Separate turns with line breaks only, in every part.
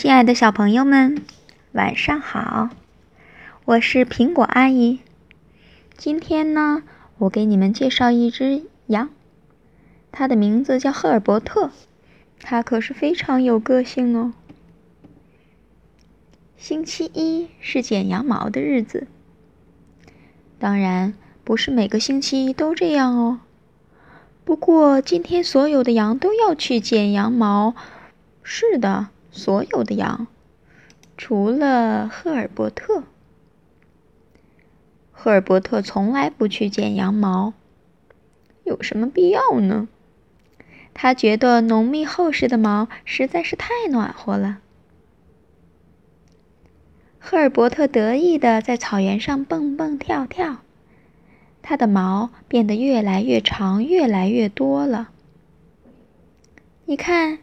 亲爱的小朋友们，晚上好！我是苹果阿姨。今天呢，我给你们介绍一只羊，它的名字叫赫尔伯特，它可是非常有个性哦。星期一是剪羊毛的日子，当然不是每个星期一都这样哦。不过今天所有的羊都要去剪羊毛，是的。所有的羊，除了赫尔伯特。赫尔伯特从来不去剪羊毛，有什么必要呢？他觉得浓密厚实的毛实在是太暖和了。赫尔伯特得意的在草原上蹦蹦跳跳，他的毛变得越来越长，越来越多了。你看。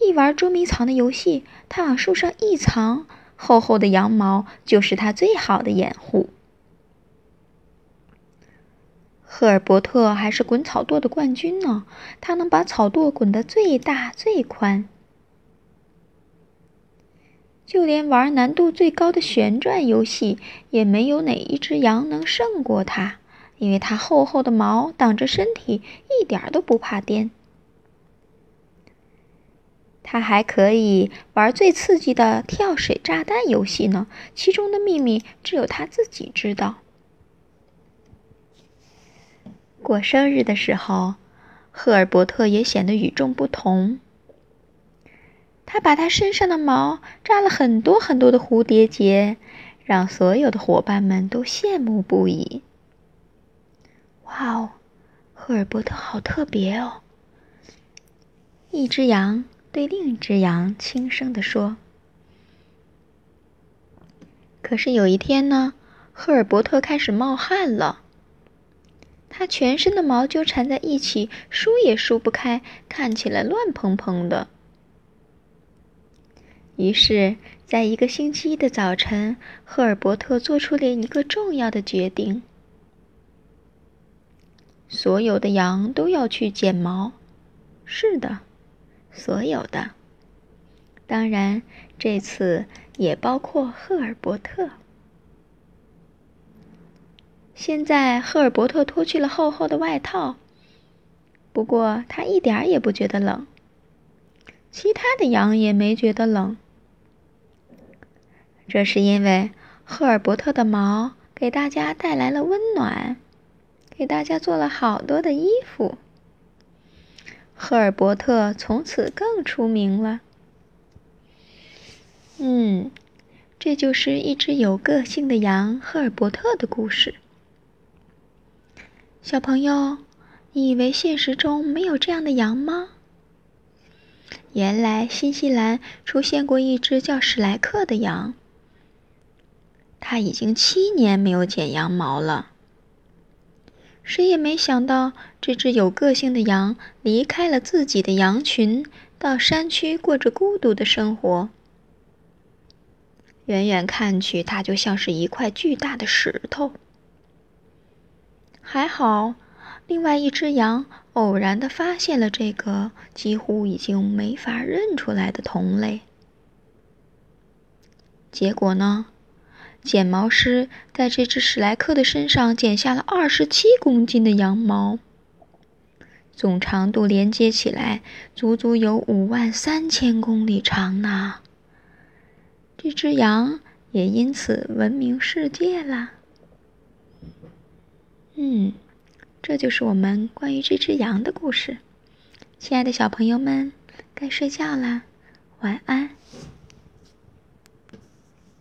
一玩捉迷藏的游戏，他往树上一藏，厚厚的羊毛就是他最好的掩护。赫尔伯特还是滚草垛的冠军呢，他能把草垛滚得最大最宽。就连玩难度最高的旋转游戏，也没有哪一只羊能胜过他，因为它厚厚的毛挡着身体，一点都不怕颠。他还可以玩最刺激的跳水炸弹游戏呢，其中的秘密只有他自己知道。过生日的时候，赫尔伯特也显得与众不同。他把他身上的毛扎了很多很多的蝴蝶结，让所有的伙伴们都羡慕不已。哇哦，赫尔伯特好特别哦！一只羊。对另一只羊轻声地说：“可是有一天呢，赫尔伯特开始冒汗了。他全身的毛就缠在一起，梳也梳不开，看起来乱蓬蓬的。于是，在一个星期一的早晨，赫尔伯特做出了一个重要的决定：所有的羊都要去剪毛。是的。”所有的，当然，这次也包括赫尔伯特。现在，赫尔伯特脱去了厚厚的外套，不过他一点儿也不觉得冷。其他的羊也没觉得冷，这是因为赫尔伯特的毛给大家带来了温暖，给大家做了好多的衣服。赫尔伯特从此更出名了。嗯，这就是一只有个性的羊赫尔伯特的故事。小朋友，你以为现实中没有这样的羊吗？原来新西兰出现过一只叫史莱克的羊，它已经七年没有剪羊毛了。谁也没想到，这只有个性的羊离开了自己的羊群，到山区过着孤独的生活。远远看去，它就像是一块巨大的石头。还好，另外一只羊偶然的发现了这个几乎已经没法认出来的同类。结果呢？剪毛师在这只史莱克的身上剪下了二十七公斤的羊毛，总长度连接起来，足足有五万三千公里长呢。这只羊也因此闻名世界了。嗯，这就是我们关于这只羊的故事。亲爱的小朋友们，该睡觉啦，晚安。